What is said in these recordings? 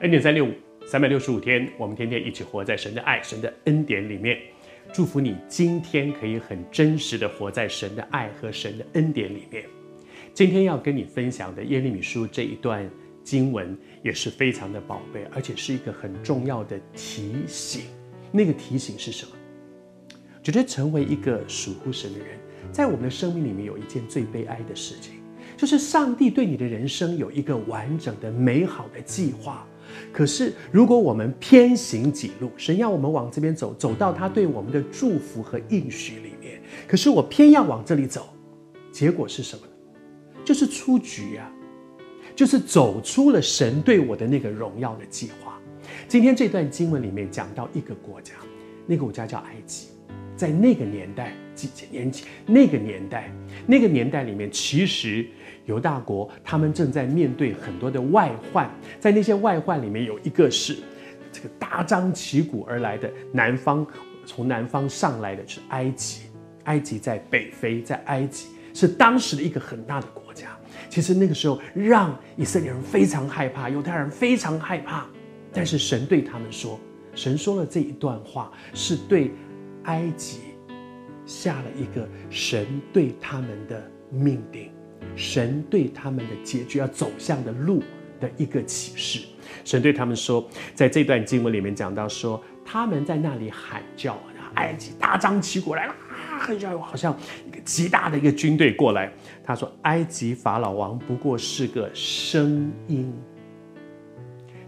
恩典三六五，三百六十五天，我们天天一起活在神的爱、神的恩典里面。祝福你今天可以很真实的活在神的爱和神的恩典里面。今天要跟你分享的耶利米书这一段经文也是非常的宝贝，而且是一个很重要的提醒。那个提醒是什么？觉得成为一个属乎神的人，在我们的生命里面有一件最悲哀的事情，就是上帝对你的人生有一个完整的、美好的计划。可是，如果我们偏行己路，神要我们往这边走，走到他对我们的祝福和应许里面，可是我偏要往这里走，结果是什么呢？就是出局啊，就是走出了神对我的那个荣耀的计划。今天这段经文里面讲到一个国家，那个国家叫埃及，在那个年代，几千年前，那个年代，那个年代里面，其实。犹大国，他们正在面对很多的外患，在那些外患里面，有一个是这个大张旗鼓而来的南方，从南方上来的是埃及。埃及在北非，在埃及是当时的一个很大的国家。其实那个时候让以色列人非常害怕，犹太人非常害怕。但是神对他们说，神说了这一段话，是对埃及下了一个神对他们的命令。神对他们的结局要走向的路的一个启示。神对他们说，在这段经文里面讲到说，他们在那里喊叫，埃及大张旗鼓来了啊，很像好像一个极大的一个军队过来。他说，埃及法老王不过是个声音，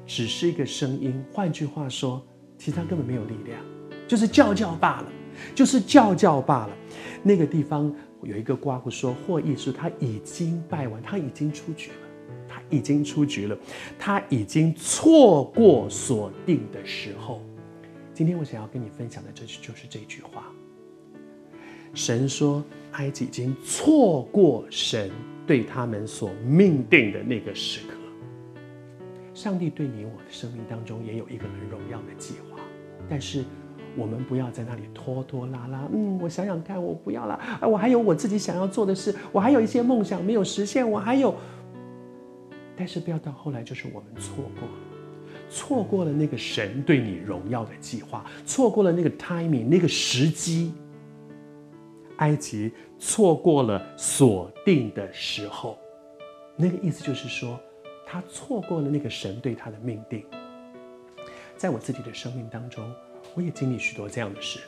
只是一个声音。换句话说，其实他根本没有力量，就是叫叫罢了，就是叫叫罢了。那个地方。有一个括弧说，或意思他已经败完，他已经出局了，他已经出局了，他已经错过锁定的时候。今天我想要跟你分享的，这就是这句话。神说，埃及已经错过神对他们所命定的那个时刻。上帝对你我的生命当中也有一个很荣耀的计划，但是。我们不要在那里拖拖拉拉。嗯，我想想看，我不要了。啊，我还有我自己想要做的事，我还有一些梦想没有实现，我还有。但是不要到后来，就是我们错过了，错过了那个神对你荣耀的计划，错过了那个 timing 那个时机。埃及错过了锁定的时候，那个意思就是说，他错过了那个神对他的命定。在我自己的生命当中。我也经历许多这样的事，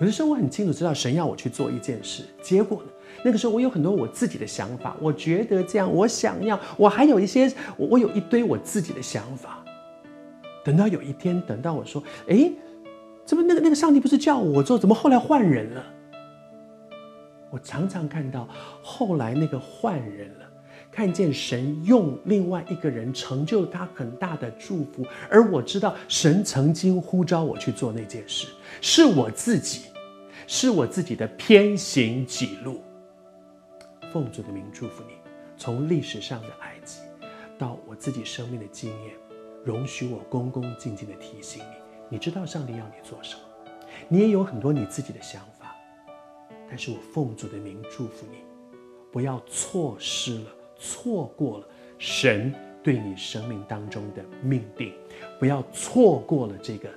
有的时候我很清楚知道神要我去做一件事，结果呢，那个时候我有很多我自己的想法，我觉得这样，我想要，我还有一些，我有一堆我自己的想法。等到有一天，等到我说，哎，怎么那个那个上帝不是叫我做，怎么后来换人了？我常常看到后来那个换人了。看见神用另外一个人成就他很大的祝福，而我知道神曾经呼召我去做那件事，是我自己，是我自己的偏行己路。奉主的名祝福你，从历史上的埃及到我自己生命的经验，容许我恭恭敬敬的提醒你，你知道上帝要你做什么，你也有很多你自己的想法，但是我奉主的名祝福你，不要错失了。错过了神对你生命当中的命定，不要错过了这个。